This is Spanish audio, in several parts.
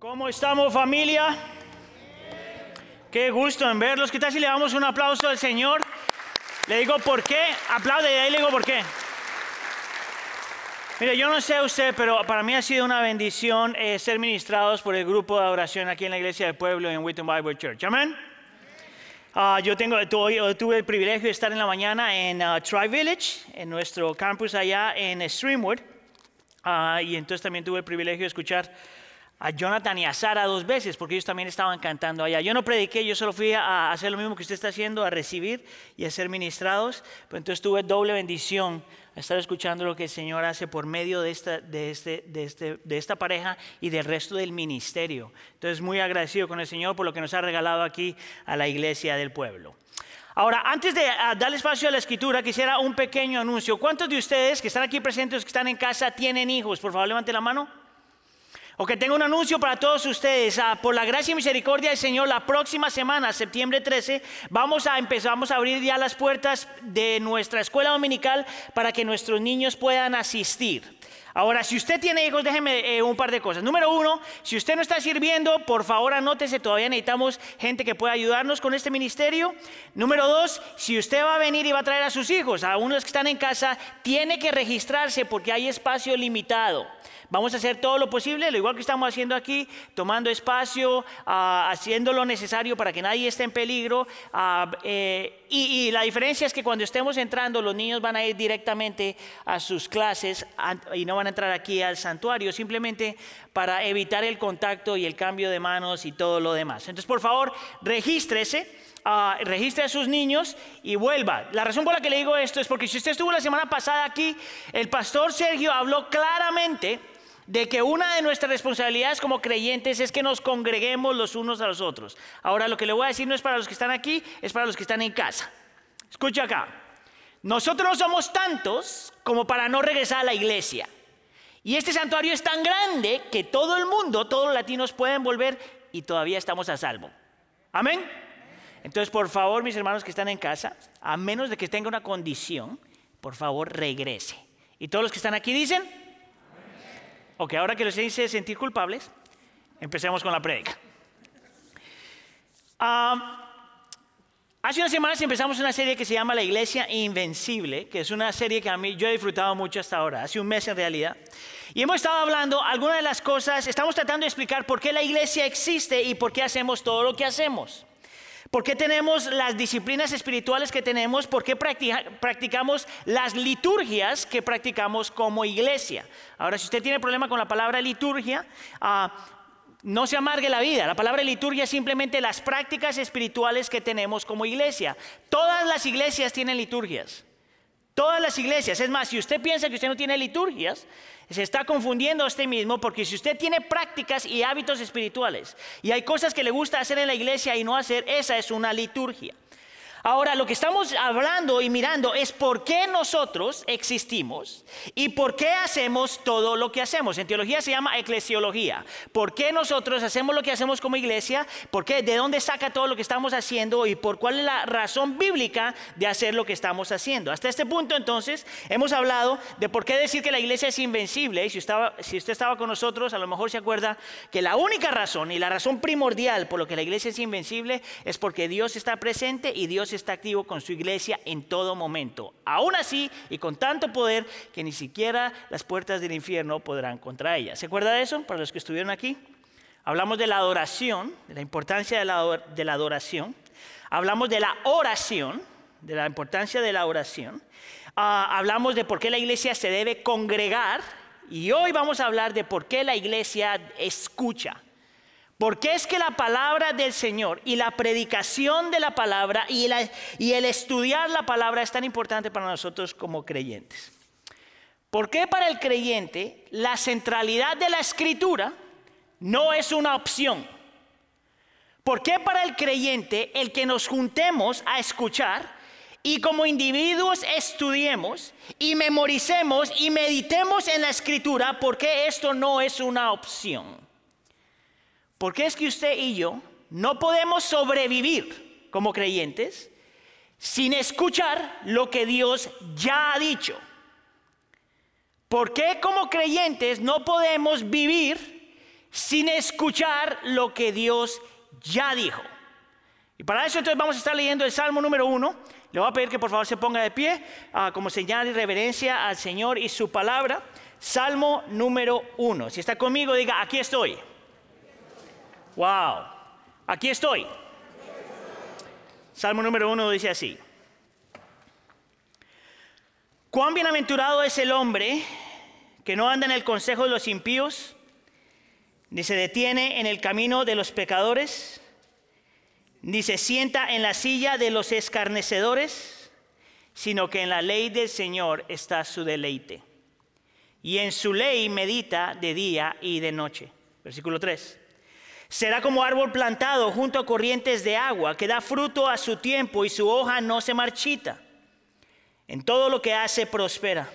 ¿Cómo estamos familia? Qué gusto en verlos. ¿Qué tal si le damos un aplauso al Señor? Le digo por qué. Aplaude y ahí le digo por qué. Mire, yo no sé usted, pero para mí ha sido una bendición eh, ser ministrados por el grupo de oración aquí en la iglesia del pueblo en Wheaton Bible Church. Amén. Ah, yo tengo, tuve, tuve, el privilegio de estar en la mañana en uh, Tri Village, en nuestro campus allá en Streamwood. Ah, y entonces también tuve el privilegio de escuchar a Jonathan y a Sara dos veces, porque ellos también estaban cantando allá. Yo no prediqué, yo solo fui a hacer lo mismo que usted está haciendo, a recibir y a ser ministrados. Pero entonces tuve doble bendición a estar escuchando lo que el Señor hace por medio de esta, de, este, de, este, de esta pareja y del resto del ministerio. Entonces muy agradecido con el Señor por lo que nos ha regalado aquí a la iglesia del pueblo. Ahora, antes de darle espacio a la escritura, quisiera un pequeño anuncio. ¿Cuántos de ustedes que están aquí presentes, que están en casa, tienen hijos? Por favor, levante la mano. Ok, tengo un anuncio para todos ustedes. Ah, por la gracia y misericordia del Señor, la próxima semana, septiembre 13, vamos a empezar, vamos a abrir ya las puertas de nuestra escuela dominical para que nuestros niños puedan asistir. Ahora, si usted tiene hijos, déjeme eh, un par de cosas. Número uno, si usted no está sirviendo, por favor anótese, todavía necesitamos gente que pueda ayudarnos con este ministerio. Número dos, si usted va a venir y va a traer a sus hijos, a unos que están en casa, tiene que registrarse porque hay espacio limitado. Vamos a hacer todo lo posible, lo igual que estamos haciendo aquí, tomando espacio, ah, haciendo lo necesario para que nadie esté en peligro. Ah, eh, y, la diferencia es que cuando estemos entrando, los niños van a ir directamente a sus clases y no van a entrar aquí al santuario, simplemente para evitar el contacto y el cambio de manos y todo lo demás. Entonces, por favor, regístrese. Uh, registre a sus niños y vuelva. La razón por la que le digo esto es porque si usted estuvo la semana pasada aquí, el pastor Sergio habló claramente de que una de nuestras responsabilidades como creyentes es que nos congreguemos los unos a los otros. Ahora lo que le voy a decir no es para los que están aquí, es para los que están en casa. Escucha acá. Nosotros no somos tantos como para no regresar a la iglesia. Y este santuario es tan grande que todo el mundo, todos los latinos pueden volver y todavía estamos a salvo. Amén. Entonces, por favor, mis hermanos que están en casa, a menos de que tenga una condición, por favor, regrese. Y todos los que están aquí dicen, Ok, ahora que les hice sentir culpables, empecemos con la prédica. Hace unas semanas empezamos una serie que se llama La Iglesia Invencible, que es una serie que a mí yo he disfrutado mucho hasta ahora, hace un mes en realidad. Y hemos estado hablando algunas de las cosas, estamos tratando de explicar por qué la iglesia existe y por qué hacemos todo lo que hacemos. ¿Por qué tenemos las disciplinas espirituales que tenemos? ¿Por qué practicamos las liturgias que practicamos como iglesia? Ahora, si usted tiene problema con la palabra liturgia, ah, no se amargue la vida. La palabra liturgia es simplemente las prácticas espirituales que tenemos como iglesia. Todas las iglesias tienen liturgias. Todas las iglesias. Es más, si usted piensa que usted no tiene liturgias, se está confundiendo a usted mismo porque si usted tiene prácticas y hábitos espirituales y hay cosas que le gusta hacer en la iglesia y no hacer, esa es una liturgia. Ahora, lo que estamos hablando y mirando es por qué nosotros existimos y por qué hacemos todo lo que hacemos. En teología se llama eclesiología. ¿Por qué nosotros hacemos lo que hacemos como iglesia? ¿Por qué? ¿De dónde saca todo lo que estamos haciendo? ¿Y por cuál es la razón bíblica de hacer lo que estamos haciendo? Hasta este punto, entonces, hemos hablado de por qué decir que la iglesia es invencible. Y si, estaba, si usted estaba con nosotros, a lo mejor se acuerda que la única razón y la razón primordial por lo que la iglesia es invencible es porque Dios está presente y Dios está activo con su iglesia en todo momento. Aún así, y con tanto poder que ni siquiera las puertas del infierno podrán contra ella. ¿Se acuerda de eso? Para los que estuvieron aquí. Hablamos de la adoración, de la importancia de la, adoración. Hablamos de la oración, de la importancia de la oración. Ah, hablamos de por qué la iglesia se debe congregar. Y hoy vamos a hablar de por qué la iglesia escucha. ¿Por qué es que la palabra del Señor y la predicación de la palabra y, el estudiar la palabra es tan importante para nosotros como creyentes? ¿Por qué para el creyente la centralidad de la escritura no es una opción? ¿Por qué para el creyente el que nos juntemos a escuchar y como individuos estudiemos y memoricemos y meditemos en la escritura, por qué esto no es una opción? ¿Por qué es que usted y yo no podemos sobrevivir como creyentes sin escuchar lo que Dios ya ha dicho? ¿Por qué como creyentes no podemos vivir sin escuchar lo que Dios ya dijo. Y para eso entonces vamos a estar leyendo el Salmo número uno. Le voy a pedir que por favor se ponga de pie ah, como señal de reverencia al Señor y su palabra. Salmo número uno. Si está conmigo, diga, aquí estoy. Wow, aquí estoy. Salmo número uno dice así. Cuán bienaventurado es el hombre que no anda en el consejo de los impíos, ni se detiene en el camino de los pecadores, ni se sienta en la silla de los escarnecedores, sino que en la ley del Señor está su deleite. Y en su ley medita de día y de noche. Versículo 3. Será como árbol plantado junto a corrientes de agua, que da fruto a su tiempo y su hoja no se marchita. En todo lo que hace prospera.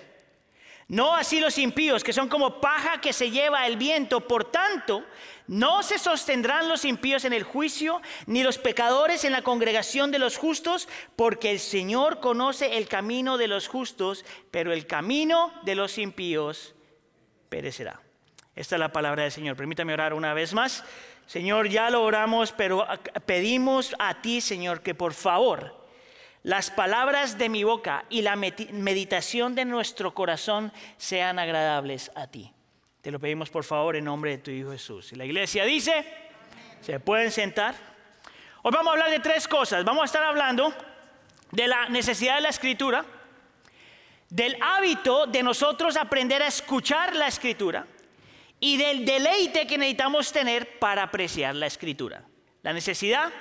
No así los impíos, que son como paja que se lleva el viento. Por tanto, no se sostendrán los impíos en el juicio, ni los pecadores en la congregación de los justos, porque el Señor conoce el camino de los justos, pero el camino de los impíos perecerá. Esta es la palabra del Señor. Permítame orar una vez más. Señor, ya lo oramos, pero pedimos a ti, Señor, que por favor las palabras de mi boca y la meditación de nuestro corazón sean agradables a ti. Te lo pedimos por favor en nombre de tu Hijo Jesús. Y la iglesia dice, ¿se pueden sentar? Hoy vamos a hablar de tres cosas. Vamos a estar hablando de la necesidad de la escritura, del hábito de nosotros aprender a escuchar la escritura y del deleite que necesitamos tener para apreciar la escritura. La necesidad,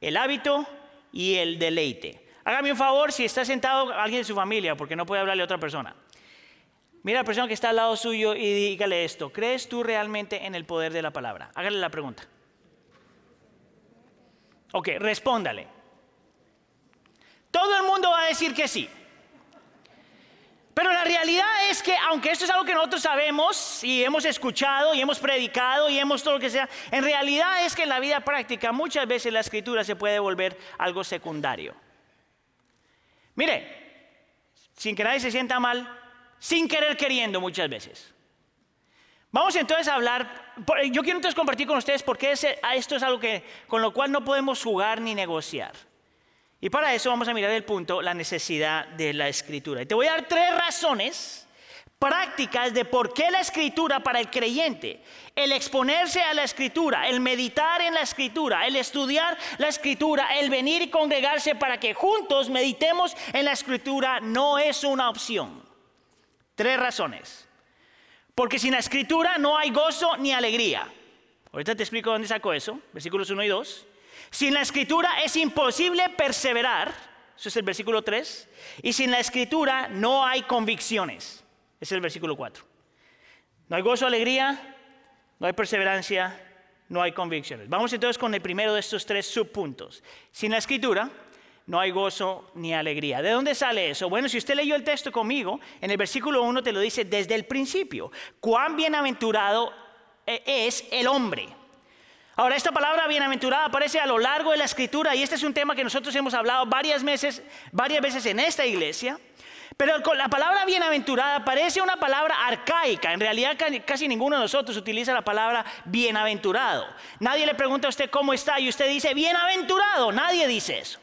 el hábito y el deleite. Hágame un favor si está sentado alguien de su familia, porque no puede hablarle a otra persona. Mira a la persona que está al lado suyo y dígale esto. ¿Crees tú realmente en el poder de la palabra? Hágale la pregunta. Ok, respóndale. Todo el mundo va a decir que sí. Pero la realidad es que, aunque esto es algo que nosotros sabemos y hemos escuchado y hemos predicado y hemos todo lo que sea, en realidad es que en la vida práctica muchas veces la escritura se puede volver algo secundario. Mire, sin que nadie se sienta mal, sin querer queriendo muchas veces. Vamos entonces a hablar, yo quiero entonces compartir con ustedes por qué esto es algo que, con lo cual no podemos jugar ni negociar. Y para eso vamos a mirar el punto, la necesidad de la escritura. Y te voy a dar tres razones prácticas de por qué la escritura para el creyente, el exponerse a la escritura, el meditar en la escritura, el estudiar la escritura, el venir y congregarse para que juntos meditemos en la escritura no es una opción. Tres razones. Porque sin la escritura no hay gozo ni alegría. Ahorita te explico dónde saco eso, versículos 1 y 2. Sin la escritura es imposible perseverar, eso es el versículo 3, y sin la escritura no hay convicciones, es el versículo 4. No hay gozo, alegría, no hay perseverancia, no hay convicciones. Vamos entonces con el primero de estos tres subpuntos. Sin la escritura no hay gozo ni alegría. ¿De dónde sale eso? Bueno, si usted leyó el texto conmigo, en el versículo 1 te lo dice desde el principio. Cuán bienaventurado eh, es el hombre Ahora, esta palabra bienaventurada aparece a lo largo de la escritura y este es un tema que nosotros hemos hablado varias veces, varias veces en esta iglesia. Pero la palabra bienaventurada parece una palabra arcaica. En realidad casi ninguno de nosotros utiliza la palabra bienaventurado. Nadie le pregunta a usted cómo está y usted dice bienaventurado. Nadie dice eso.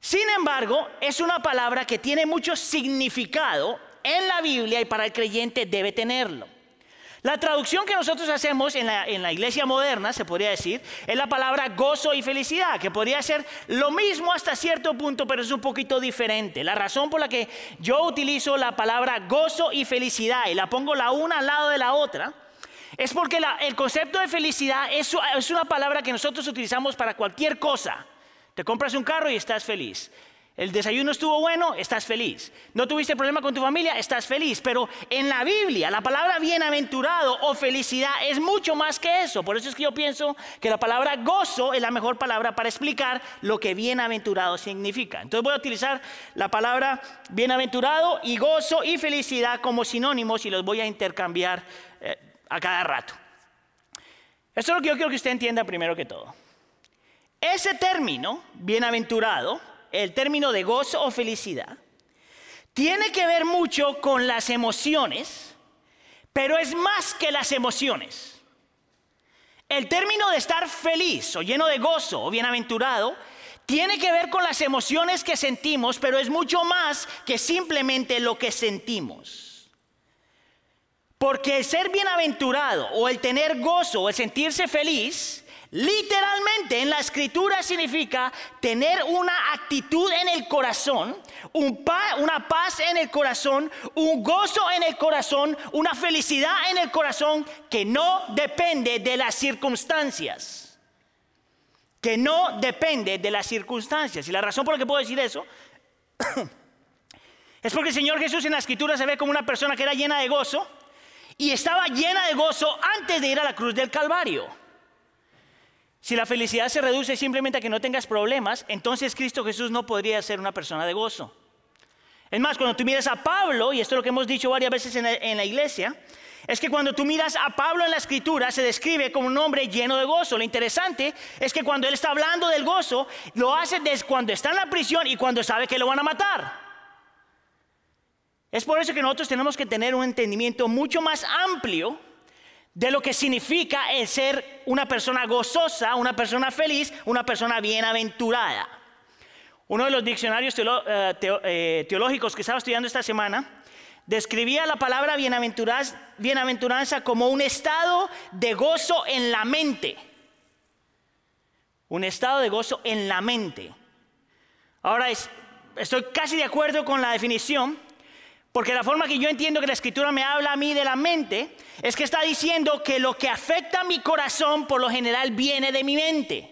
Sin embargo, es una palabra que tiene mucho significado en la Biblia y para el creyente debe tenerlo. La traducción que nosotros hacemos en la, iglesia moderna, se podría decir, es la palabra gozo y felicidad, que podría ser lo mismo hasta cierto punto, pero es un poquito diferente. La razón por la que yo utilizo la palabra gozo y felicidad y la pongo la una al lado de la otra, es porque el concepto de felicidad es, una palabra que nosotros utilizamos para cualquier cosa. Te compras un carro y estás feliz. El desayuno estuvo bueno, estás feliz. No tuviste problema con tu familia, estás feliz. Pero en la Biblia, la palabra bienaventurado o felicidad es mucho más que eso. Por eso es que yo pienso que la palabra gozo es la mejor palabra para explicar lo que bienaventurado significa. Entonces voy a utilizar la palabra bienaventurado y gozo y felicidad como sinónimos y los voy a intercambiar eh, a cada rato. Esto es lo que yo quiero que usted entienda primero que todo. Ese término, bienaventurado, el término de gozo o felicidad, tiene que ver mucho con las emociones, pero es más que las emociones. El término de estar feliz o lleno de gozo o bienaventurado tiene que ver con las emociones que sentimos, pero es mucho más que simplemente lo que sentimos. Porque el ser bienaventurado o el tener gozo o el sentirse feliz Literalmente en la escritura significa tener una actitud en el corazón, una paz en el corazón, un gozo en el corazón, una felicidad en el corazón que no depende de las circunstancias. Que no depende de las circunstancias. Y la razón por la que puedo decir eso es porque el Señor Jesús en la escritura se ve como una persona que era llena de gozo y estaba llena de gozo antes de ir a la cruz del Calvario. Si la felicidad se reduce simplemente a que no tengas problemas, entonces Cristo Jesús no podría ser una persona de gozo. Es más, cuando tú miras a Pablo, y esto es lo que hemos dicho varias veces en la, iglesia, es que cuando tú miras a Pablo en la escritura se describe como un hombre lleno de gozo. Lo interesante es que cuando él está hablando del gozo, lo hace desde cuando está en la prisión y cuando sabe que lo van a matar. Es por eso que nosotros tenemos que tener un entendimiento mucho más amplio de lo que significa el ser una persona gozosa, una persona feliz, una persona bienaventurada. Uno de los diccionarios eh, eh, teológicos que estaba estudiando esta semana describía la palabra bienaventuranza como un estado de gozo en la mente. Un estado de gozo en la mente. Ahora, estoy casi de acuerdo con la definición, porque la forma que yo entiendo que la escritura me habla a mí de la mente es que está diciendo que lo que afecta a mi corazón por lo general viene de mi mente.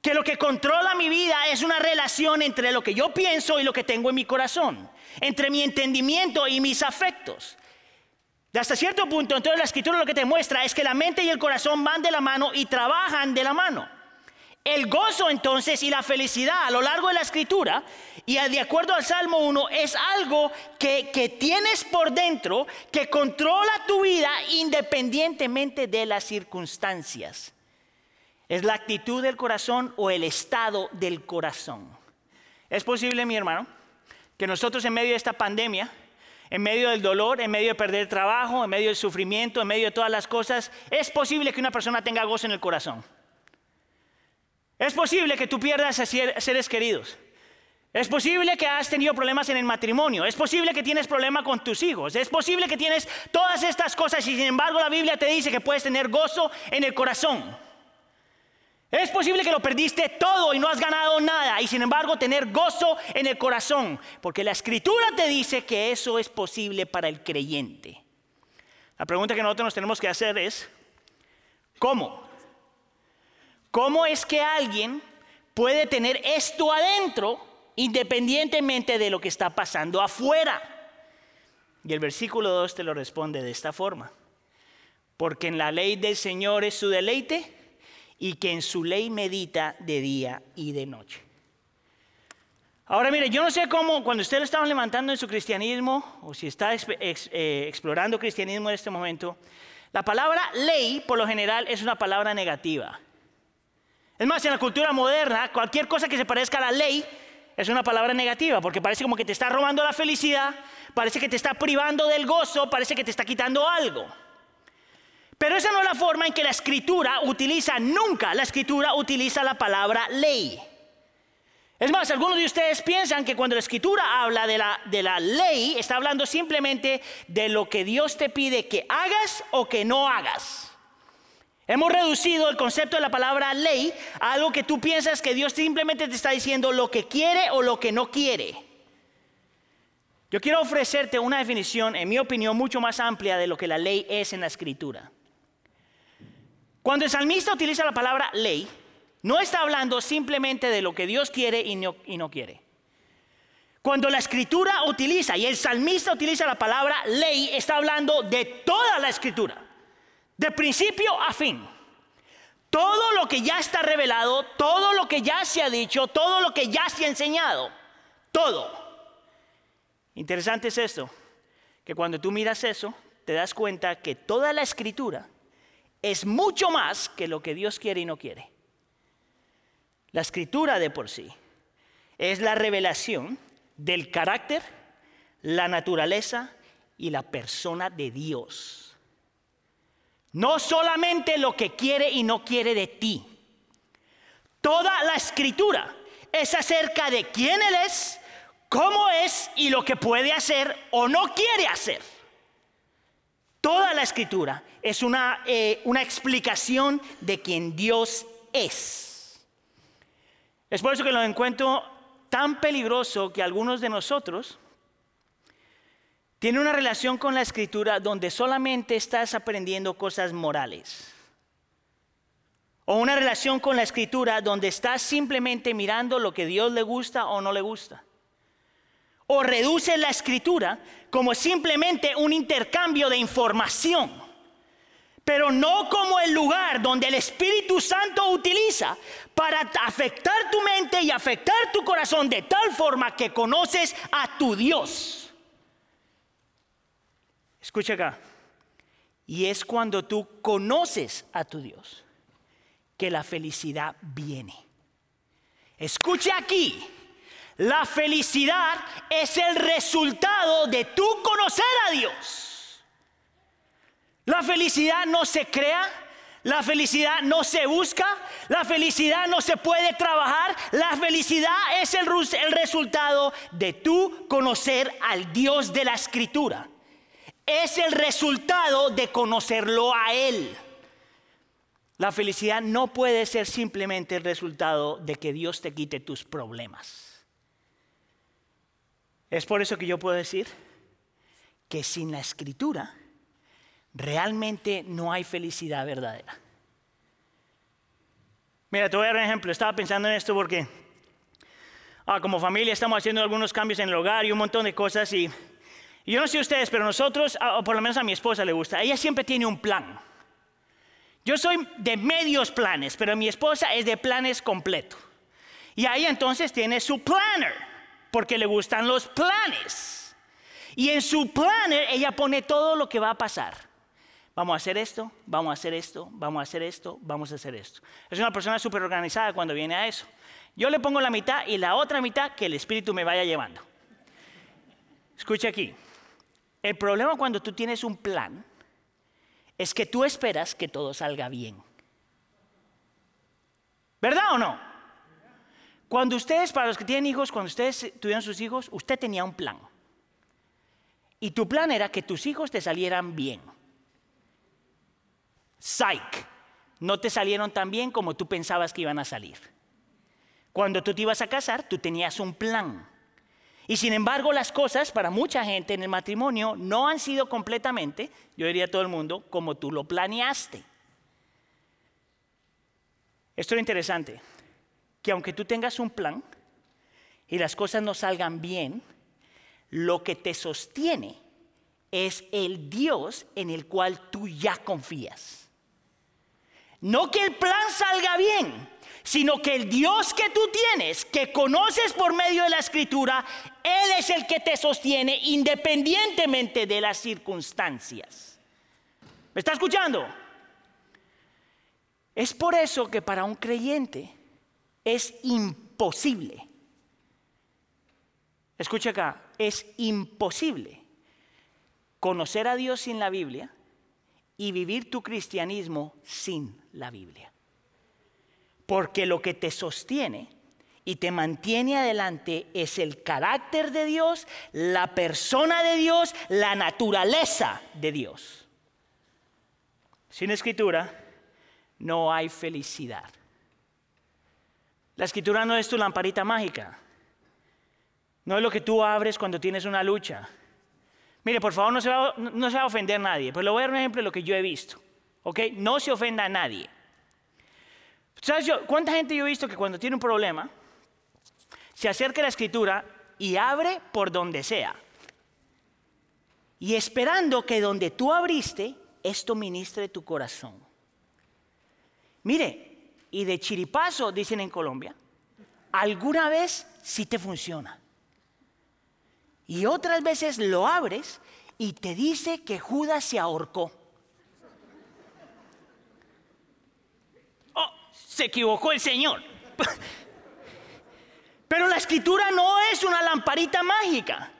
Que lo que controla mi vida es una relación entre lo que yo pienso y lo que tengo en mi corazón, entre mi entendimiento y mis afectos. De hasta cierto punto, entonces la escritura lo que te muestra es que la mente y el corazón van de la mano y trabajan de la mano. El gozo entonces y la felicidad a lo largo de la escritura y de acuerdo al Salmo 1 es algo que, que, tienes por dentro que controla tu vida independientemente de las circunstancias. Es la actitud del corazón o el estado del corazón. Es posible, mi hermano, que nosotros en medio de esta pandemia, en medio del dolor, en medio de perder trabajo, en medio del sufrimiento, en medio de todas las cosas, es posible que una persona tenga gozo en el corazón. Es posible que tú pierdas a seres queridos. Es posible que has tenido problemas en el matrimonio. Es posible que tienes problemas con tus hijos. Es posible que tienes todas estas cosas y sin embargo la Biblia te dice que puedes tener gozo en el corazón. Es posible que lo perdiste todo y no has ganado nada y sin embargo tener gozo en el corazón. Porque la escritura te dice que eso es posible para el creyente. La pregunta que nosotros nos tenemos que hacer es, ¿cómo? ¿Cómo es que alguien puede tener esto adentro independientemente de lo que está pasando afuera? Y el versículo 2 te lo responde de esta forma. Porque en la ley del Señor es su deleite y que en su ley medita de día y de noche. Ahora mire, yo no sé cómo, cuando usted lo estaba levantando en su cristianismo, o si está eh, explorando cristianismo en este momento, la palabra ley por lo general es una palabra negativa. Es más, en la cultura moderna, cualquier cosa que se parezca a la ley es una palabra negativa, porque parece como que te está robando la felicidad, parece que te está privando del gozo, parece que te está quitando algo. Pero esa no es la forma en que la escritura utiliza, nunca la escritura utiliza la palabra ley. Es más, algunos de ustedes piensan que cuando la escritura habla de la, de la ley, está hablando simplemente de lo que Dios te pide que hagas o que no hagas. Hemos reducido el concepto de la palabra ley a algo que tú piensas que Dios simplemente te está diciendo lo que quiere o lo que no quiere. Yo quiero ofrecerte una definición, en mi opinión, mucho más amplia de lo que la ley es en la escritura. Cuando el salmista utiliza la palabra ley, no está hablando simplemente de lo que Dios quiere y no, y no quiere. Cuando la escritura utiliza y el salmista utiliza la palabra ley, está hablando de toda la escritura de principio a fin. Todo lo que ya está revelado, todo lo que ya se ha dicho, todo lo que ya se ha enseñado, todo. Interesante es esto, que cuando tú miras eso, te das cuenta que toda la escritura es mucho más que lo que Dios quiere y no quiere. La escritura de por sí es la revelación del carácter, la naturaleza y la persona de Dios. No solamente lo que quiere y no quiere de ti. Toda la escritura es acerca de quién Él es, cómo es y lo que puede hacer o no quiere hacer. Toda la escritura es una, eh, una explicación de quién Dios es. Es por eso que lo encuentro tan peligroso que algunos de nosotros tienen una relación con la escritura donde solamente estás aprendiendo cosas morales. O una relación con la escritura donde estás simplemente mirando lo que Dios le gusta o no le gusta. O reduces la escritura como simplemente un intercambio de información, pero no como el lugar donde el Espíritu Santo utiliza para afectar tu mente y afectar tu corazón de tal forma que conoces a tu Dios. Escucha acá. Y es cuando tú conoces a tu Dios que la felicidad viene. Escuche aquí, la felicidad es el resultado de tu conocer a Dios. La felicidad no se crea, la felicidad no se busca, la felicidad no se puede trabajar, la felicidad es el, el resultado de tu conocer al Dios de la escritura. Es el resultado de conocerlo a Él. La felicidad no puede ser simplemente el resultado de que Dios te quite tus problemas. Es por eso que yo puedo decir que sin la escritura realmente no hay felicidad verdadera. Mira, te voy a dar un ejemplo. Estaba pensando en esto porque ah, como familia estamos haciendo algunos cambios en el hogar y un montón de cosas. Y, yo no sé ustedes, pero nosotros, o por lo menos a mi esposa le gusta, ella siempre tiene un plan. Yo soy de medios planes, pero mi esposa es de planes completo. Y ahí entonces tiene su planner, porque le gustan los planes. Y en su planner ella pone todo lo que va a pasar. Vamos a hacer esto, vamos a hacer esto, vamos a hacer esto, vamos a hacer esto. Es una persona súper organizada cuando viene a eso. Yo le pongo la mitad y la otra mitad que el Espíritu me vaya llevando. Escucha aquí. El problema cuando tú tienes un plan es que tú esperas que todo salga bien. ¿Verdad o no? Cuando ustedes, para los que tienen hijos, cuando ustedes tuvieron sus hijos, usted tenía un plan. Y tu plan era que tus hijos te salieran bien. Psych, no te salieron tan bien como tú pensabas que iban a salir. Cuando tú te ibas a casar, tú tenías un plan. Y sin embargo, las cosas para mucha gente en el matrimonio no han sido completamente, yo diría a todo el mundo, como tú lo planeaste. Esto es interesante, que aunque tú tengas un plan y las cosas no salgan bien, lo que te sostiene es el Dios en el cual tú ya confías. No que el plan salga bien, sino que el Dios que tú tienes, que conoces por medio de la escritura, Él es el que te sostiene independientemente de las circunstancias. ¿Me está escuchando? Es por eso que para un creyente es imposible, escucha acá, es imposible conocer a Dios sin la Biblia y vivir tu cristianismo sin la Biblia. Porque lo que te sostiene y te mantiene adelante es el carácter de Dios, la persona de Dios, la naturaleza de Dios. Sin escritura no hay felicidad. La escritura no es tu lamparita mágica. No es lo que tú abres cuando tienes una lucha. Mire, por favor, no se va, a ofender a nadie, pero le voy a dar un ejemplo de lo que yo he visto. No se ofenda a nadie. ¿Sabes yo, cuánta gente yo he visto que cuando tiene un problema, se acerca a la escritura y abre por donde sea? Y esperando que donde tú abriste, esto ministre tu corazón. Mire, y de chiripazo, dicen en Colombia, alguna vez sí te funciona. Y otras veces lo abres y te dice que Judas se ahorcó. Se equivocó el Señor. Pero la escritura no es una lamparita mágica.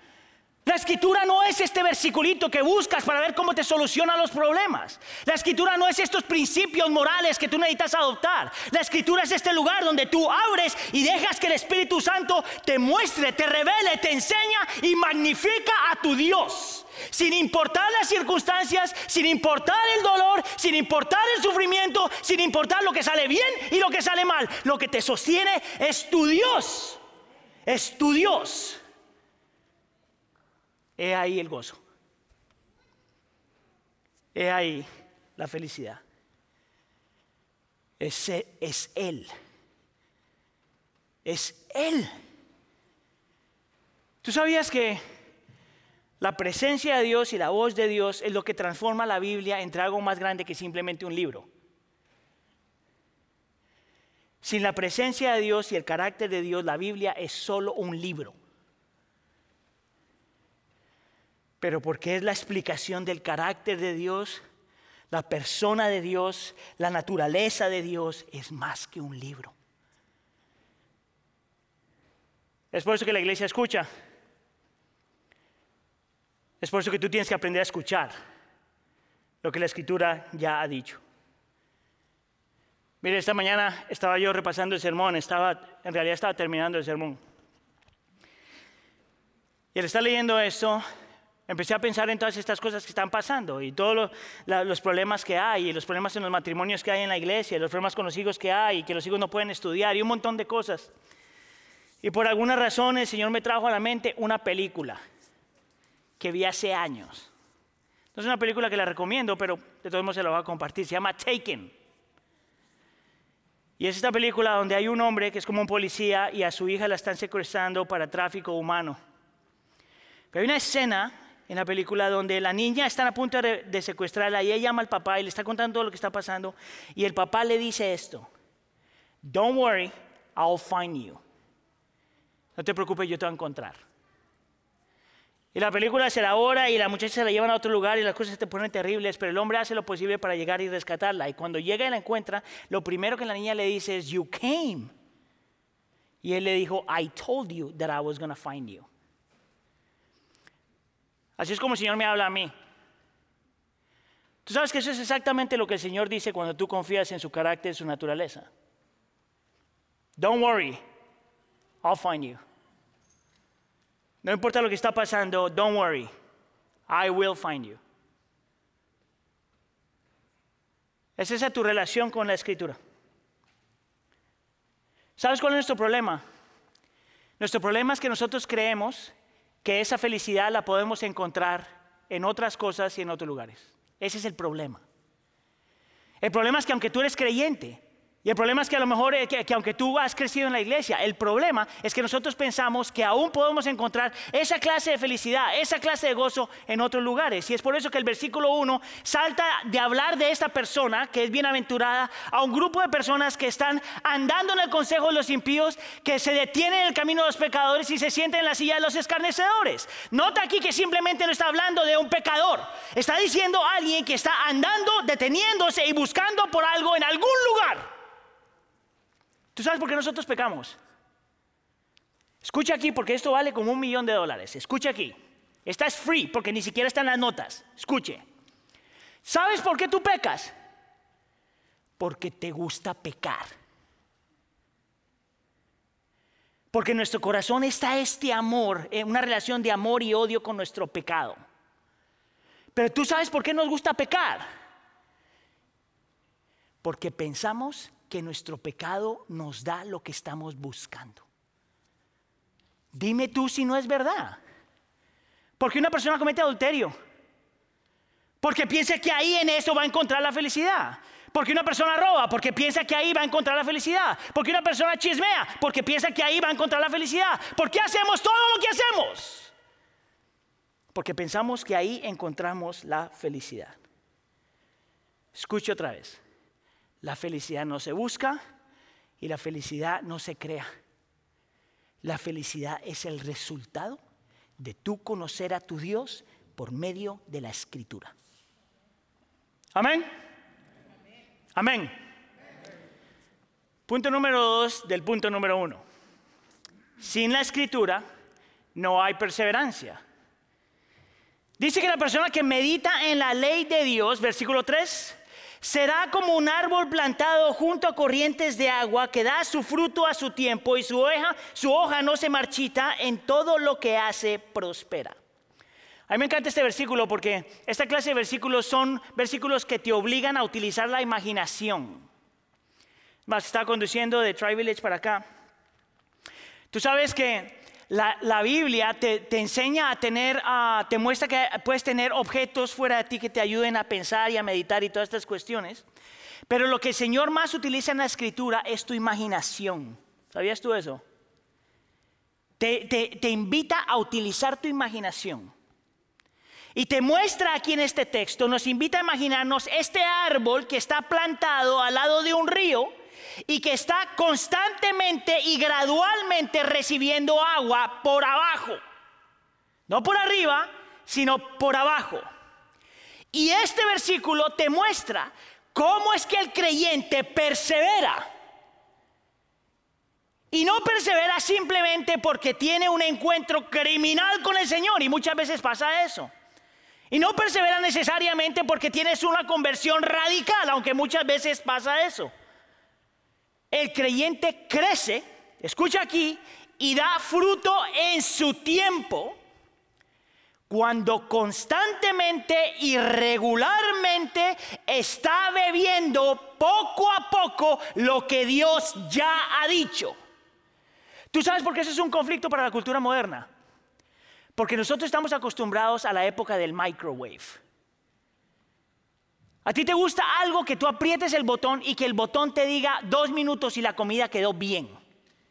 La escritura no es este versiculito que buscas para ver cómo te soluciona los problemas. La escritura no es estos principios morales que tú necesitas adoptar. La escritura es este lugar donde tú abres y dejas que el Espíritu Santo te muestre, te revele, te enseña y magnifica a tu Dios. Sin importar las circunstancias, sin importar el dolor, sin importar el sufrimiento, sin importar lo que sale bien y lo que sale mal. Lo que te sostiene es tu Dios. Es tu Dios. He ahí el gozo. He ahí la felicidad. Ese es Él. Es Él. ¿Tú sabías que la presencia de Dios y la voz de Dios es lo que transforma la Biblia entre algo más grande que simplemente un libro? Sin la presencia de Dios y el carácter de Dios, la Biblia es solo un libro. pero porque es la explicación del carácter de Dios, la persona de Dios, la naturaleza de Dios, es más que un libro. Es por eso que la iglesia escucha. Es por eso que tú tienes que aprender a escuchar lo que la escritura ya ha dicho. Mire, esta mañana estaba yo repasando el sermón, estaba, en realidad estaba terminando el sermón. Y él está leyendo esto, Empecé a pensar en todas estas cosas que están pasando y todos los problemas que hay, y los problemas en los matrimonios que hay en la iglesia, los problemas con los hijos que hay, que los hijos no pueden estudiar, y un montón de cosas. Y por alguna razón el Señor me trajo a la mente una película que vi hace años. No es una película que la recomiendo, pero de todos modos se la voy a compartir. Se llama Taken. Y es esta película donde hay un hombre que es como un policía y a su hija la están secuestrando para tráfico humano. Pero hay una escena en la película donde la niña está a punto de, secuestrarla y ella llama al papá y le está contando todo lo que está pasando y el papá le dice esto, don't worry, I'll find you. No te preocupes, yo te voy a encontrar. Y la película se la hora y la muchacha se la llevan a otro lugar y las cosas se ponen terribles, pero el hombre hace lo posible para llegar y rescatarla. Y cuando llega y la encuentra, lo primero que la niña le dice es, you came. Y él le dijo, I told you that I was going to find you. Así es como el Señor me habla a mí. Tú sabes que eso es exactamente lo que el Señor dice cuando tú confías en su carácter y su naturaleza. Don't worry, I'll find you. No importa lo que está pasando, don't worry, I will find you. ¿Es esa tu relación con la escritura? ¿Sabes cuál es nuestro problema? Nuestro problema es que nosotros creemos que esa felicidad la podemos encontrar en otras cosas y en otros lugares. Ese es el problema. El problema es que aunque tú eres creyente, y el problema es que a lo mejor eh, que, aunque tú has crecido en la iglesia, el problema es que nosotros pensamos que aún podemos encontrar esa clase de felicidad, esa clase de gozo en otros lugares. Y es por eso que el versículo 1 salta de hablar de esta persona que es bienaventurada a un grupo de personas que están andando en el consejo de los impíos, que se detienen en el camino de los pecadores y se sienten en la silla de los escarnecedores. Nota aquí que simplemente no está hablando de un pecador, está diciendo a alguien que está andando, deteniéndose y buscando por algo en algún lugar. ¿Tú sabes por qué nosotros pecamos? Escucha aquí porque esto vale como un millón de dólares. Escucha aquí. Esta es free porque ni siquiera están las notas. Escuche. ¿Sabes por qué tú pecas? Porque te gusta pecar. Porque en nuestro corazón está este amor, eh, una relación de amor y odio con nuestro pecado. Pero tú sabes por qué nos gusta pecar. Porque pensamos que nuestro pecado nos da lo que estamos buscando. Dime tú si no es verdad. Porque una persona comete adulterio. Porque piensa que ahí en eso va a encontrar la felicidad. Porque una persona roba, porque piensa que ahí va a encontrar la felicidad. Porque una persona chismea, porque piensa que ahí va a encontrar la felicidad. ¿Por qué hacemos todo lo que hacemos? Porque pensamos que ahí encontramos la felicidad. Escuche otra vez. La felicidad no se busca y la felicidad no se crea. La felicidad es el resultado de tú conocer a tu Dios por medio de la escritura. Amén. Amén. Punto número dos del punto número uno. Sin la escritura no hay perseverancia. Dice que la persona que medita en la ley de Dios, versículo 3, será como un árbol plantado junto a corrientes de agua que da su fruto a su tiempo y su hoja, su hoja no se marchita, en todo lo que hace prospera. A mí me encanta este versículo porque esta clase de versículos son versículos que te obligan a utilizar la imaginación. A estar conduciendo de Tri Village para acá. Tú sabes que la, Biblia te, enseña a tener, te muestra que puedes tener objetos fuera de ti que te ayuden a pensar y a meditar y todas estas cuestiones. Pero lo que el Señor más utiliza en la escritura es tu imaginación. ¿Sabías tú eso? Te, te invita a utilizar tu imaginación. Y te muestra aquí en este texto, nos invita a imaginarnos este árbol que está plantado al lado de un río y que está constantemente y gradualmente recibiendo agua por abajo. No por arriba, sino por abajo. Y este versículo te muestra cómo es que el creyente persevera. Y no persevera simplemente porque tiene un encuentro criminal con el Señor. Y muchas veces pasa eso. Y no persevera necesariamente porque tienes una conversión radical, aunque muchas veces pasa eso. El creyente crece, escucha aquí, y da fruto en su tiempo cuando constantemente y regularmente está bebiendo poco a poco lo que Dios ya ha dicho. ¿Tú sabes por qué eso es un conflicto para la cultura moderna? Porque nosotros estamos acostumbrados a la época del microwave. A ti te gusta algo que tú aprietes el botón y que el botón te diga dos minutos y la comida quedó bien.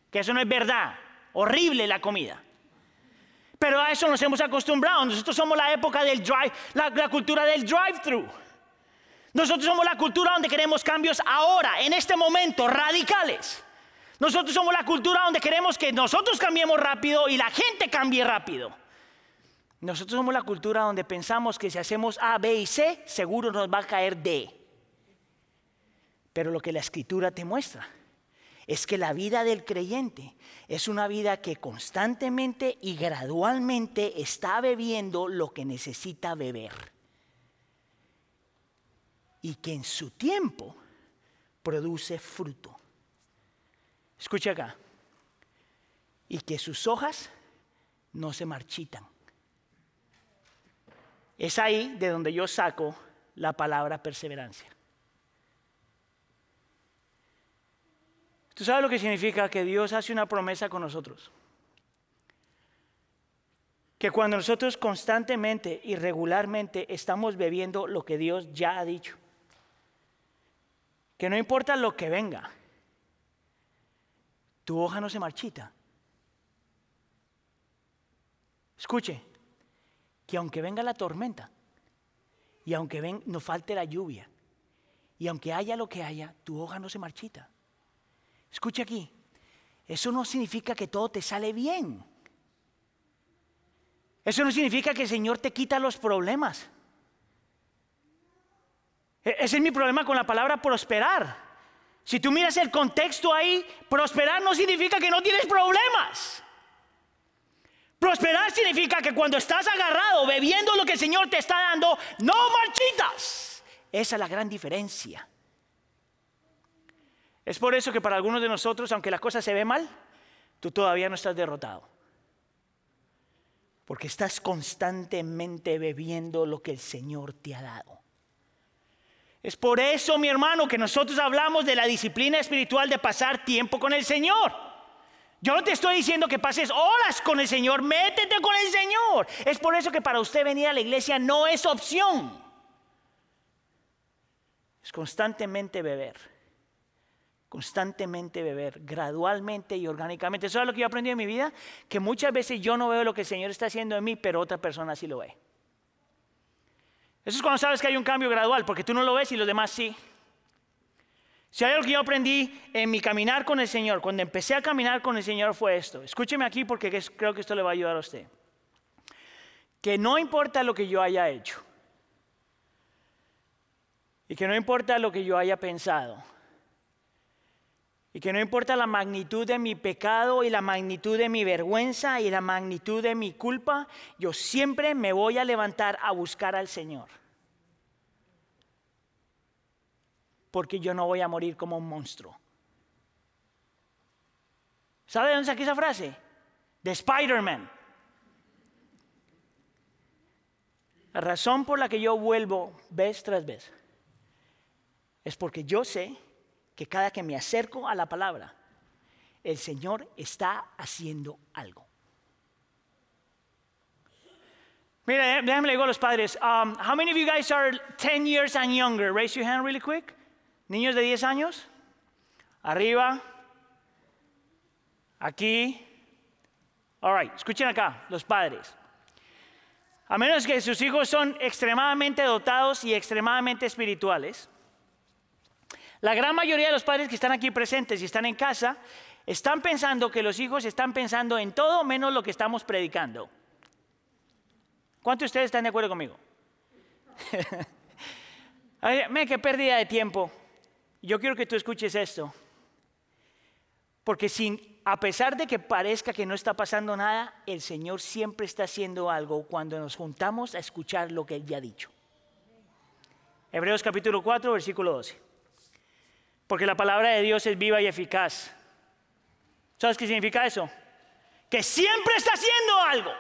Que eso no es verdad. Horrible la comida. Pero a eso nos hemos acostumbrado. Nosotros somos la época del drive, la, cultura del drive-thru. Nosotros somos la cultura donde queremos cambios ahora, en este momento, radicales. Nosotros somos la cultura donde queremos que nosotros cambiemos rápido y la gente cambie rápido. Nosotros somos la cultura donde pensamos que si hacemos A, B y C, seguro nos va a caer D. Pero lo que la escritura te muestra es que la vida del creyente es una vida que constantemente y gradualmente está bebiendo lo que necesita beber. Y que en su tiempo produce fruto. Escucha acá. Y que sus hojas no se marchitan. Es ahí de donde yo saco la palabra perseverancia. ¿Tú sabes lo que significa que Dios hace una promesa con nosotros? Que cuando nosotros constantemente y regularmente estamos bebiendo lo que Dios ya ha dicho, que no importa lo que venga, tu hoja no se marchita. Escuche, que aunque venga la tormenta, y aunque ven, nos falte la lluvia, y aunque haya lo que haya, tu hoja no se marchita. Escucha aquí, eso no significa que todo te sale bien. Eso no significa que el Señor te quita los problemas. E-, ese es mi problema con la palabra prosperar. Si tú miras el contexto ahí, prosperar no significa que no tienes problemas. Prosperar significa que cuando estás agarrado bebiendo lo que el Señor te está dando, no marchitas. Esa es la gran diferencia. Es por eso que para algunos de nosotros, aunque la cosa se ve mal, tú todavía no estás derrotado. Porque estás constantemente bebiendo lo que el Señor te ha dado. Es por eso, mi hermano, que nosotros hablamos de la disciplina espiritual de pasar tiempo con el Señor. Yo no te estoy diciendo que pases horas con el Señor, métete con el Señor. Es por eso que para usted venir a la iglesia no es opción. Es constantemente beber. Constantemente beber, gradualmente y orgánicamente. Eso es lo que yo aprendí en mi vida, que muchas veces yo no veo lo que el Señor está haciendo en mí, pero otra persona sí lo ve. Eso es cuando sabes que hay un cambio gradual, porque tú no lo ves y los demás sí. Si hay algo que yo aprendí en mi caminar con el Señor, cuando empecé a caminar con el Señor fue esto. Escúcheme aquí porque creo que esto le va a ayudar a usted. Que no importa lo que yo haya hecho. Y que no importa lo que yo haya pensado. Y que no importa la magnitud de mi pecado y la magnitud de mi vergüenza y la magnitud de mi culpa, yo siempre me voy a levantar a buscar al Señor. Porque yo no voy a morir como un monstruo. ¿Sabe de dónde saqué esa frase? De Spider-Man. La razón por la que yo vuelvo vez tras vez es porque yo sé que cada que me acerco a la palabra, el Señor está haciendo algo. Mira, déjame le digo a los padres. Um, how many of you guys are 10 years and younger? Raise your hand really quick. Niños de 10 años. Arriba. Aquí. All right, escuchen acá, los padres. A menos que sus hijos son extremadamente dotados y extremadamente espirituales, la gran mayoría de los padres que están aquí presentes y están en casa están pensando que los hijos están pensando en todo menos lo que estamos predicando. ¿Cuántos de ustedes están de acuerdo conmigo? Me qué pérdida de tiempo. Yo quiero que tú escuches esto. Porque sin, a pesar de que parezca que no está pasando nada, el Señor siempre está haciendo algo cuando nos juntamos a escuchar lo que Él ya ha dicho. Hebreos capítulo 4, versículo 12 porque la palabra de Dios es viva y eficaz. ¿Sabes qué significa eso? Que siempre está haciendo algo.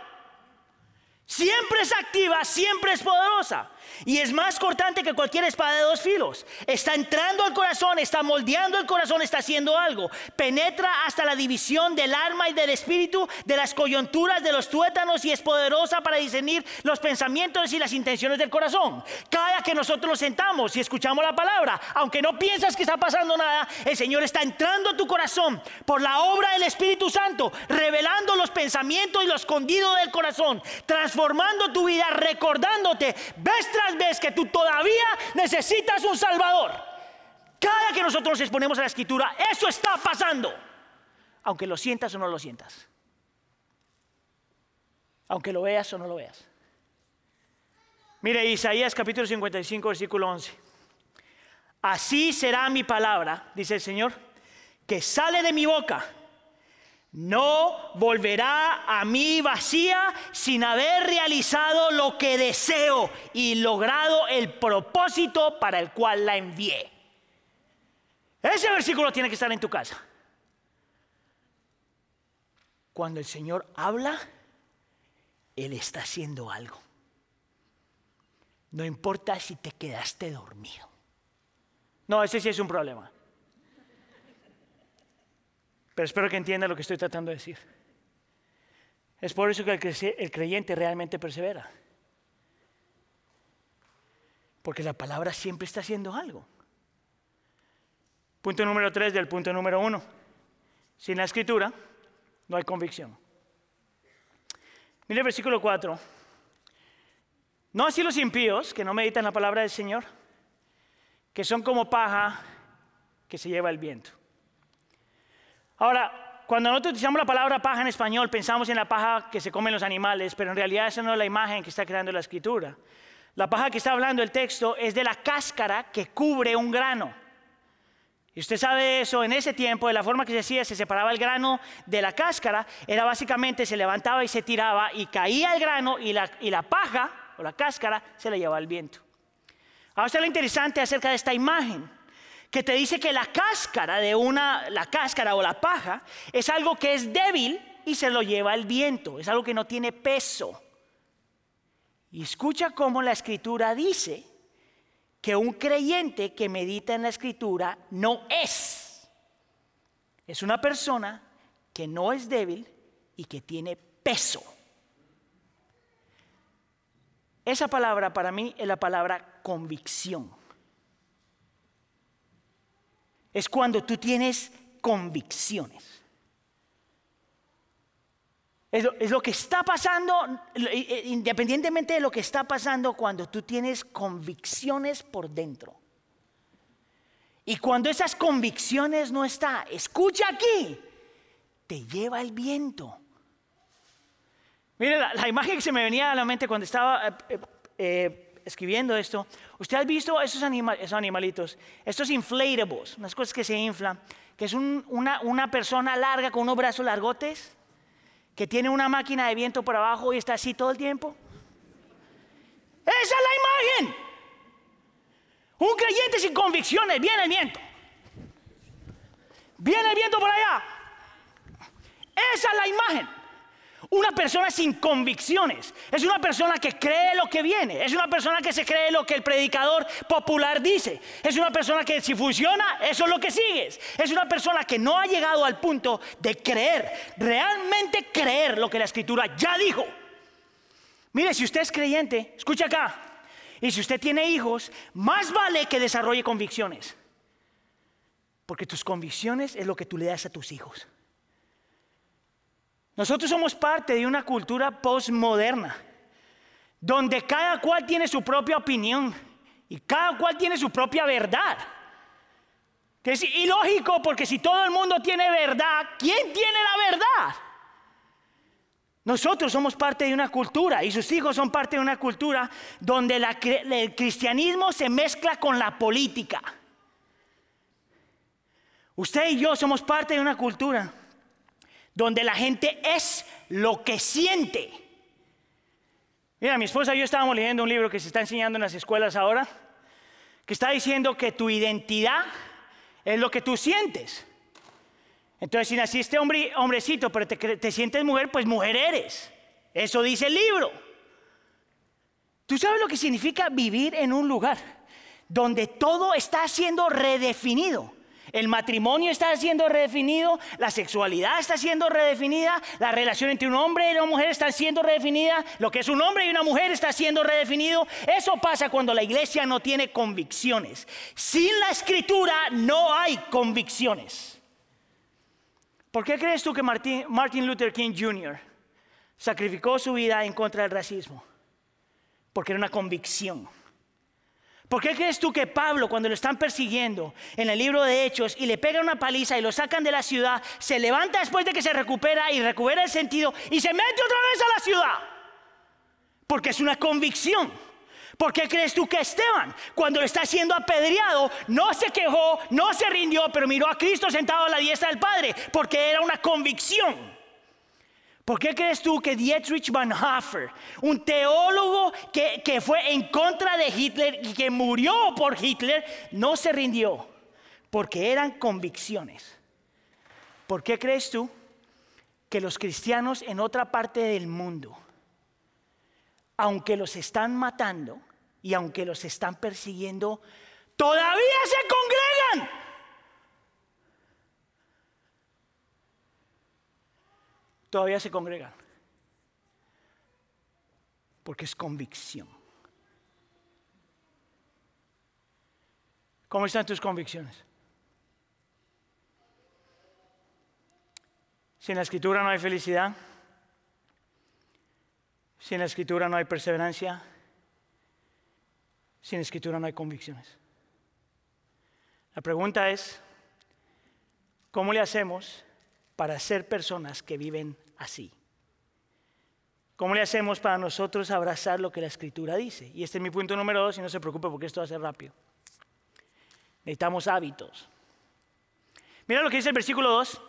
Siempre es activa, siempre es poderosa. Y es más cortante que cualquier espada de dos filos. Está entrando al corazón, está moldeando el corazón, está haciendo algo. Penetra hasta la división del alma y del espíritu, de las coyunturas, de los tuétanos y es poderosa para discernir los pensamientos y las intenciones del corazón. Cada que nosotros nos sentamos y escuchamos la palabra, aunque no piensas que está pasando nada, el Señor está entrando a tu corazón por la obra del Espíritu Santo, revelando los pensamientos y lo escondido del corazón, transformando tu vida, recordándote, ves vez que tú todavía necesitas un Salvador. Cada que nosotros nos exponemos a la escritura, eso está pasando. Aunque lo sientas o no lo sientas. Aunque lo veas o no lo veas. Mire Isaías capítulo 55, versículo 11. Así será mi palabra, dice el Señor, que sale de mi boca no volverá a mí vacía sin haber realizado lo que deseo y logrado el propósito para el cual la envié. Ese versículo tiene que estar en tu casa. Cuando el Señor habla, Él está haciendo algo. No importa si te quedaste dormido. No, ese sí es un problema. Pero espero que entienda lo que estoy tratando de decir. Es por eso que el creyente realmente persevera. Porque la palabra siempre está haciendo algo. Punto número tres del punto número uno. Sin la escritura no hay convicción. Mire el versículo 4. No así los impíos que no meditan la palabra del Señor, que son como paja que se lleva el viento. Ahora, cuando nosotros utilizamos la palabra paja en español, pensamos en la paja que se comen los animales, pero en realidad esa no es la imagen que está creando la escritura. La paja que está hablando el texto es de la cáscara que cubre un grano. Y usted sabe eso, en ese tiempo, de la forma que se hacía, se separaba el grano de la cáscara, era básicamente se levantaba y se tiraba y caía el grano y la, paja o la cáscara se la llevaba el viento. Ahora está lo interesante acerca de esta imagen que te dice que la cáscara de una, la cáscara o la paja es algo que es débil y se lo lleva el viento, es algo que no tiene peso. Y escucha cómo la escritura dice que un creyente que medita en la escritura no es. Es una persona que no es débil y que tiene peso. Esa palabra para mí es la palabra convicción es cuando tú tienes convicciones. Es lo, que está pasando, independientemente de lo que está pasando, cuando tú tienes convicciones por dentro. Y cuando esas convicciones no están, escucha aquí, te lleva el viento. Mire, la, imagen que se me venía a la mente cuando estaba eh, eh, escribiendo esto, ¿usted ha visto esos, esos animalitos, estos inflatables, unas cosas que se inflan, que es una, una persona larga con unos brazos largotes, que tiene una máquina de viento por abajo y está así todo el tiempo? Esa es la imagen. Un creyente sin convicciones, viene el viento. Viene el viento por allá. Esa es la imagen. Una persona sin convicciones es una persona que cree lo que viene, es una persona que se cree lo que el predicador popular dice, es una persona que si funciona, eso es lo que sigues, es una persona que no ha llegado al punto de creer, realmente creer lo que la escritura ya dijo. Mire, si usted es creyente, escucha acá, y si usted tiene hijos, más vale que desarrolle convicciones, porque tus convicciones es lo que tú le das a tus hijos. Nosotros somos parte de una cultura postmoderna, donde cada cual tiene su propia opinión y cada cual tiene su propia verdad. Que es ilógico porque si todo el mundo tiene verdad, ¿quién tiene la verdad? Nosotros somos parte de una cultura y sus hijos son parte de una cultura donde el cristianismo se mezcla con la política. Usted y yo somos parte de una cultura donde la gente es lo que siente. Mira, mi esposa y yo estábamos leyendo un libro que se está enseñando en las escuelas ahora, que está diciendo que tu identidad es lo que tú sientes. Entonces, si naciste hombre, hombrecito, pero te, te sientes mujer, pues mujer eres. Eso dice el libro. ¿Tú sabes lo que significa vivir en un lugar donde todo está siendo redefinido? El matrimonio está siendo redefinido, la sexualidad está siendo redefinida, la relación entre un hombre y una mujer está siendo redefinida, lo que es un hombre y una mujer está siendo redefinido. Eso pasa cuando la iglesia no tiene convicciones. Sin la escritura no hay convicciones. ¿Por qué crees tú que Martin, Luther King Jr. sacrificó su vida en contra del racismo? Porque era una convicción. ¿Por qué crees tú que Pablo, cuando lo están persiguiendo en el libro de Hechos y le pega una paliza y lo sacan de la ciudad, se levanta después de que se recupera y recupera el sentido y se mete otra vez a la ciudad? Porque es una convicción. ¿Por qué crees tú que Esteban, cuando está siendo apedreado, no se quejó, no se rindió, pero miró a Cristo sentado a la diestra del Padre? Porque era una convicción. ¿Por qué crees tú que Dietrich Bonhoeffer, un teólogo que, que, fue en contra de Hitler y que murió por Hitler, no se rindió? Porque eran convicciones. ¿Por qué crees tú que los cristianos en otra parte del mundo, aunque los están matando y aunque los están persiguiendo, todavía se congregan? Todavía se congregan. Porque es convicción. ¿Cómo están tus convicciones? Si en la escritura no hay felicidad, si en la escritura no hay perseverancia, si en la escritura no hay convicciones. La pregunta es, ¿cómo le hacemos para ser personas que viven así. ¿Cómo le hacemos para nosotros abrazar lo que la escritura dice? Y este es mi punto número dos y no se preocupe porque esto va a ser rápido. Necesitamos hábitos. Mira lo que dice el versículo 2.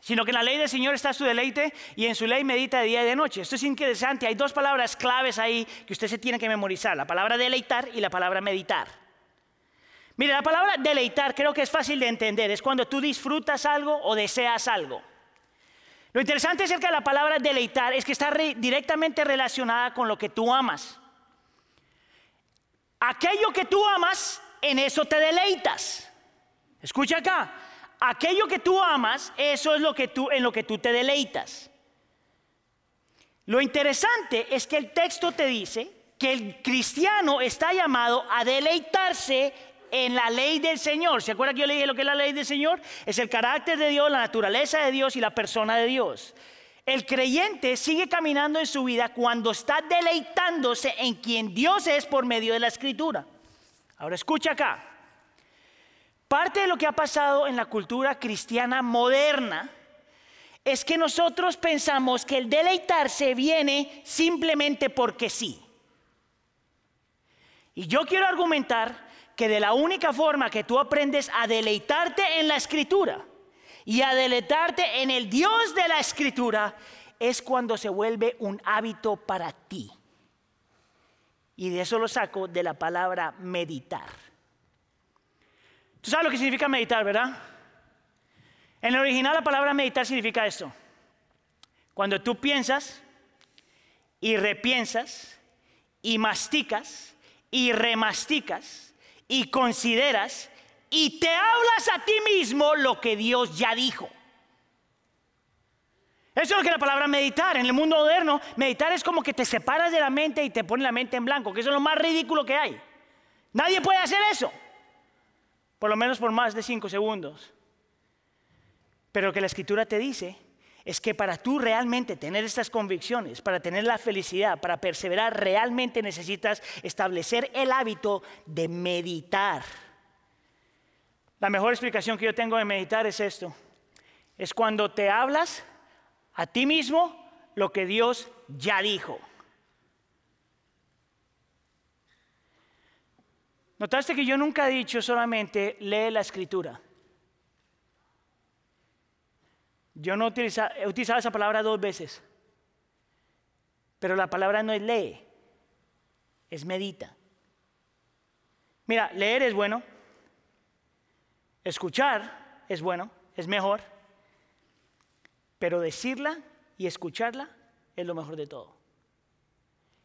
Sino que en la ley del Señor está su deleite y en su ley medita de día y de noche. Esto es interesante. Hay dos palabras claves ahí que usted se tiene que memorizar. La palabra deleitar y la palabra meditar. Mire, la palabra deleitar creo que es fácil de entender. Es cuando tú disfrutas algo o deseas algo. Lo interesante acerca de la palabra deleitar es que está directamente relacionada con lo que tú amas. Aquello que tú amas, en eso te deleitas. Escucha acá. Aquello que tú amas, eso es lo que tú, en lo que tú te deleitas. Lo interesante es que el texto te dice que el cristiano está llamado a deleitarse en la ley del Señor. ¿Se acuerda que yo le dije lo que es la ley del Señor? Es el carácter de Dios, la naturaleza de Dios y la persona de Dios. El creyente sigue caminando en su vida cuando está deleitándose en quien Dios es por medio de la escritura. Ahora escucha acá. Parte de lo que ha pasado en la cultura cristiana moderna es que nosotros pensamos que el deleitarse viene simplemente porque sí. Y yo quiero argumentar que de la única forma que tú aprendes a deleitarte en la escritura y a deleitarte en el Dios de la escritura es cuando se vuelve un hábito para ti. Y de eso lo saco de la palabra meditar. Tú sabes lo que significa meditar, ¿verdad? En el original la palabra meditar significa esto. Cuando tú piensas y repiensas y masticas y remasticas y consideras y te hablas a ti mismo lo que Dios ya dijo. Eso es lo que la palabra meditar. En el mundo moderno, meditar es como que te separas de la mente y te pones la mente en blanco, que eso es lo más ridículo que hay. Nadie puede hacer eso. Por lo menos por más de cinco segundos. Pero lo que la escritura te dice es que para tú realmente tener estas convicciones, para tener la felicidad, para perseverar, realmente necesitas establecer el hábito de meditar. La mejor explicación que yo tengo de meditar es esto. Es cuando te hablas a ti mismo lo que Dios ya dijo. Notaste que yo nunca he dicho solamente lee la escritura. Yo no he utilizado esa palabra dos veces. Pero la palabra no es lee, es medita. Mira, leer es bueno, escuchar es bueno, es mejor, pero decirla y escucharla es lo mejor de todo.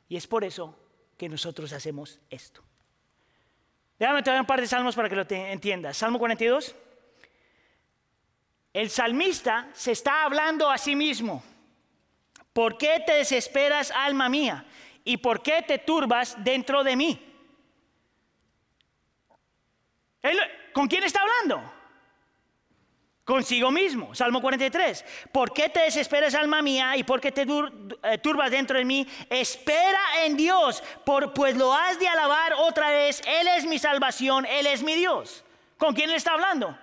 Y es por eso que nosotros hacemos esto. Déjame doy un par de salmos para que lo entiendas. Salmo 42. El salmista se está hablando a sí mismo. ¿Por qué te desesperas, alma mía? ¿Y por qué te turbas dentro de mí? ¿Con quién está hablando? Consigo mismo. Salmo 43. ¿Por qué te desesperas, alma mía? ¿Y por qué te eh, turbas dentro de mí? Espera en Dios, pues lo has de alabar otra vez. Él es mi salvación, Él es mi Dios. ¿Con quién está hablando?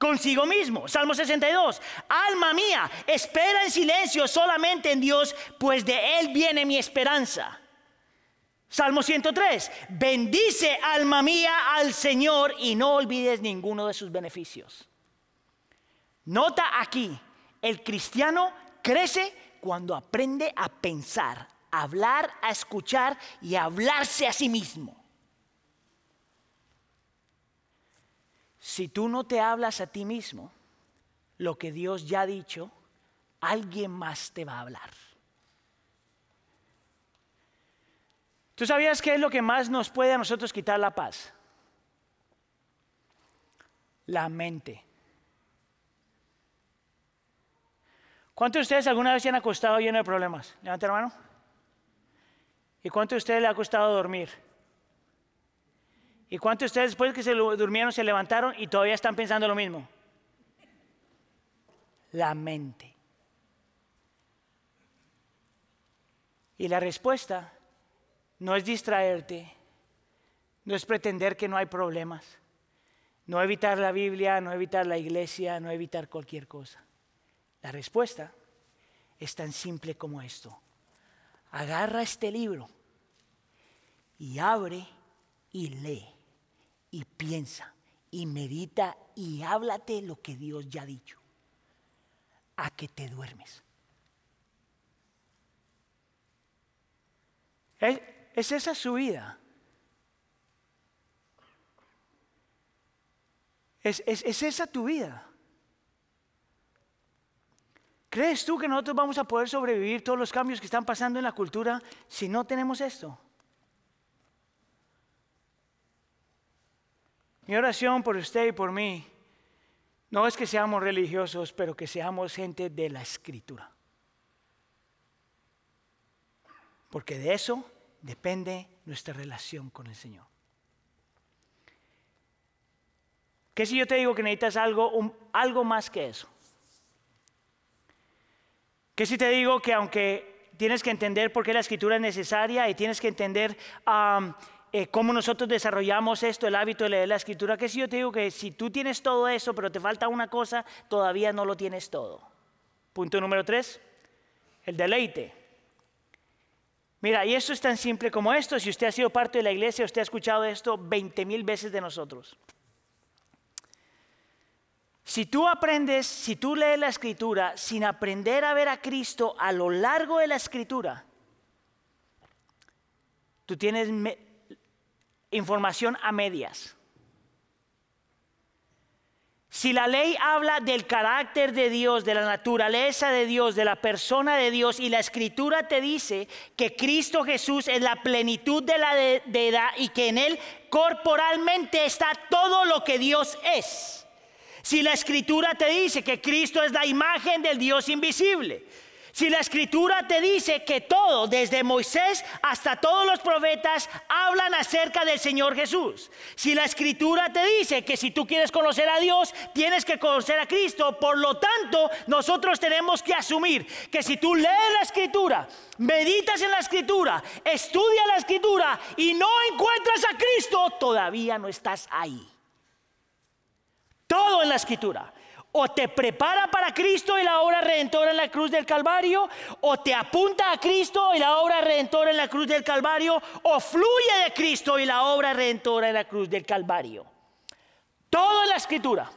Consigo mismo. Salmo 62. Alma mía, espera en silencio solamente en Dios, pues de Él viene mi esperanza. Salmo 103. Bendice alma mía al Señor y no olvides ninguno de sus beneficios. Nota aquí, el cristiano crece cuando aprende a pensar, a hablar, a escuchar y a hablarse a sí mismo. Si tú no te hablas a ti mismo lo que Dios ya ha dicho, alguien más te va a hablar. ¿Tú sabías qué es lo que más nos puede a nosotros quitar la paz? La mente. ¿Cuántos de ustedes alguna vez se han acostado lleno de problemas? Levanta la mano. ¿Y cuántos de ustedes le ha costado dormir? ¿Y cuántos de ustedes después de que se durmieron se levantaron y todavía están pensando lo mismo? La mente. Y la respuesta no es distraerte, no es pretender que no hay problemas, no evitar la Biblia, no evitar la iglesia, no evitar cualquier cosa. La respuesta es tan simple como esto. Agarra este libro y abre y lee y piensa y medita y háblate lo que Dios ya ha dicho. A que te duermes. ¿Es, esa su vida? ¿Es, es esa tu vida? ¿Crees tú que nosotros vamos a poder sobrevivir todos los cambios que están pasando en la cultura si no tenemos esto? Mi oración por usted y por mí no es que seamos religiosos, pero que seamos gente de la escritura. Porque de eso depende nuestra relación con el Señor. ¿Qué si yo te digo que necesitas algo, algo más que eso? ¿Qué si te digo que aunque tienes que entender por qué la escritura es necesaria y tienes que entender eh, cómo nosotros desarrollamos esto, el hábito de leer la escritura, que si yo te digo que si tú tienes todo eso, pero te falta una cosa, todavía no lo tienes todo. Punto número tres, el deleite. Mira, y esto es tan simple como esto. Si usted ha sido parte de la iglesia, usted ha escuchado esto 20 mil veces de nosotros. Si tú aprendes, si tú lees la escritura sin aprender a ver a Cristo a lo largo de la escritura, tú tienes información a medias. Si la ley habla del carácter de Dios, de la naturaleza de Dios, de la persona de Dios, y la escritura te dice que Cristo Jesús es la plenitud de la deidad y que en Él corporalmente está todo lo que Dios es. Si la escritura te dice que Cristo es la imagen del Dios invisible, si la escritura te dice que todo, desde Moisés hasta todos los profetas, hablan acerca del Señor Jesús. Si la escritura te dice que si tú quieres conocer a Dios, tienes que conocer a Cristo. Por lo tanto, nosotros tenemos que asumir que si tú lees la escritura, meditas en la escritura, estudias la escritura y no encuentras a Cristo, todavía no estás ahí. Todo en la escritura. O te prepara para Cristo y la obra redentora en la cruz del Calvario, o te apunta a Cristo y la obra redentora en la cruz del Calvario, o fluye de Cristo y la obra redentora en la cruz del Calvario. Todo en la escritura.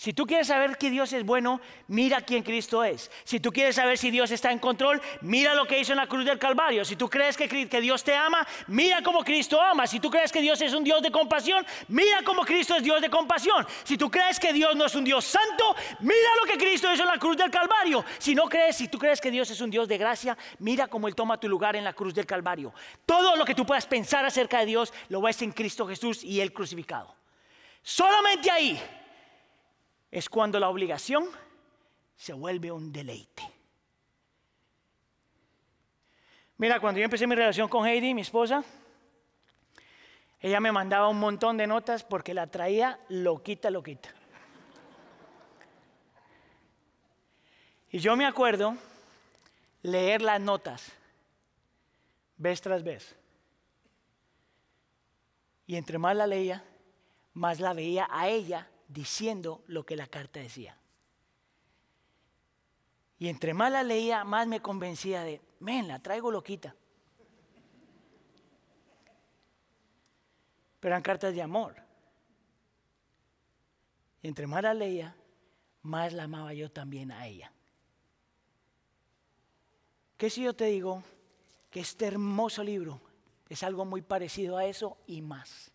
Si tú quieres saber que Dios es bueno, mira quién Cristo es. Si tú quieres saber si Dios está en control, mira lo que hizo en la cruz del Calvario. Si tú crees que, que Dios te ama, mira cómo Cristo ama. Si tú crees que Dios es un Dios de compasión, mira cómo Cristo es Dios de compasión. Si tú crees que Dios no es un Dios santo, mira lo que Cristo hizo en la cruz del Calvario. Si no crees, si tú crees que Dios es un Dios de gracia, mira cómo Él toma tu lugar en la cruz del Calvario. Todo lo que tú puedas pensar acerca de Dios, lo ves en Cristo Jesús y Él crucificado. Solamente ahí es cuando la obligación se vuelve un deleite. Mira, cuando yo empecé mi relación con Heidi, mi esposa, ella me mandaba un montón de notas porque la traía loquita, loquita. Y yo me acuerdo leer las notas vez tras vez. Y entre más la leía, más la veía a ella diciendo lo que la carta decía. Y entre más la leía, más me convencía de, men, la traigo loquita. Pero eran cartas de amor. Y entre más la leía, más la amaba yo también a ella. ¿Qué si yo te digo que este hermoso libro es algo muy parecido a eso y más?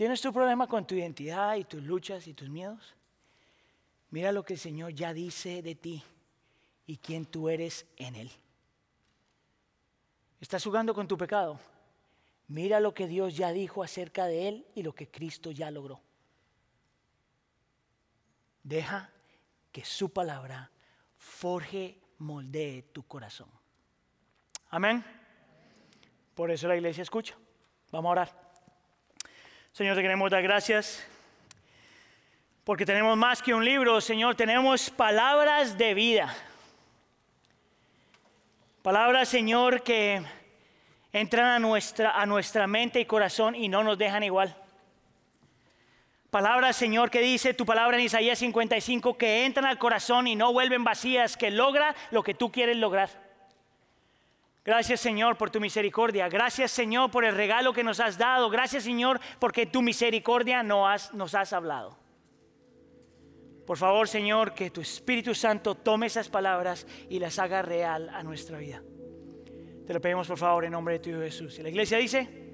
¿Tienes tu problema con tu identidad y tus luchas y tus miedos? Mira lo que el Señor ya dice de ti y quién tú eres en Él. ¿Estás jugando con tu pecado? Mira lo que Dios ya dijo acerca de Él y lo que Cristo ya logró. Deja que su palabra forje, moldee tu corazón. Amén. Por eso la iglesia escucha. Vamos a orar. Señor, te queremos dar gracias porque tenemos más que un libro, Señor, tenemos palabras de vida. Palabras, Señor, que entran a nuestra, a nuestra mente y corazón y no nos dejan igual. Palabras, Señor, que dice tu palabra en Isaías 55, que entran al corazón y no vuelven vacías, que logra lo que tú quieres lograr. Gracias Señor por tu misericordia. Gracias Señor por el regalo que nos has dado. Gracias Señor porque tu misericordia nos has, hablado. Por favor Señor que tu Espíritu Santo tome esas palabras y las haga real a nuestra vida. Te lo pedimos por favor en nombre de tu Jesús. Y la iglesia dice...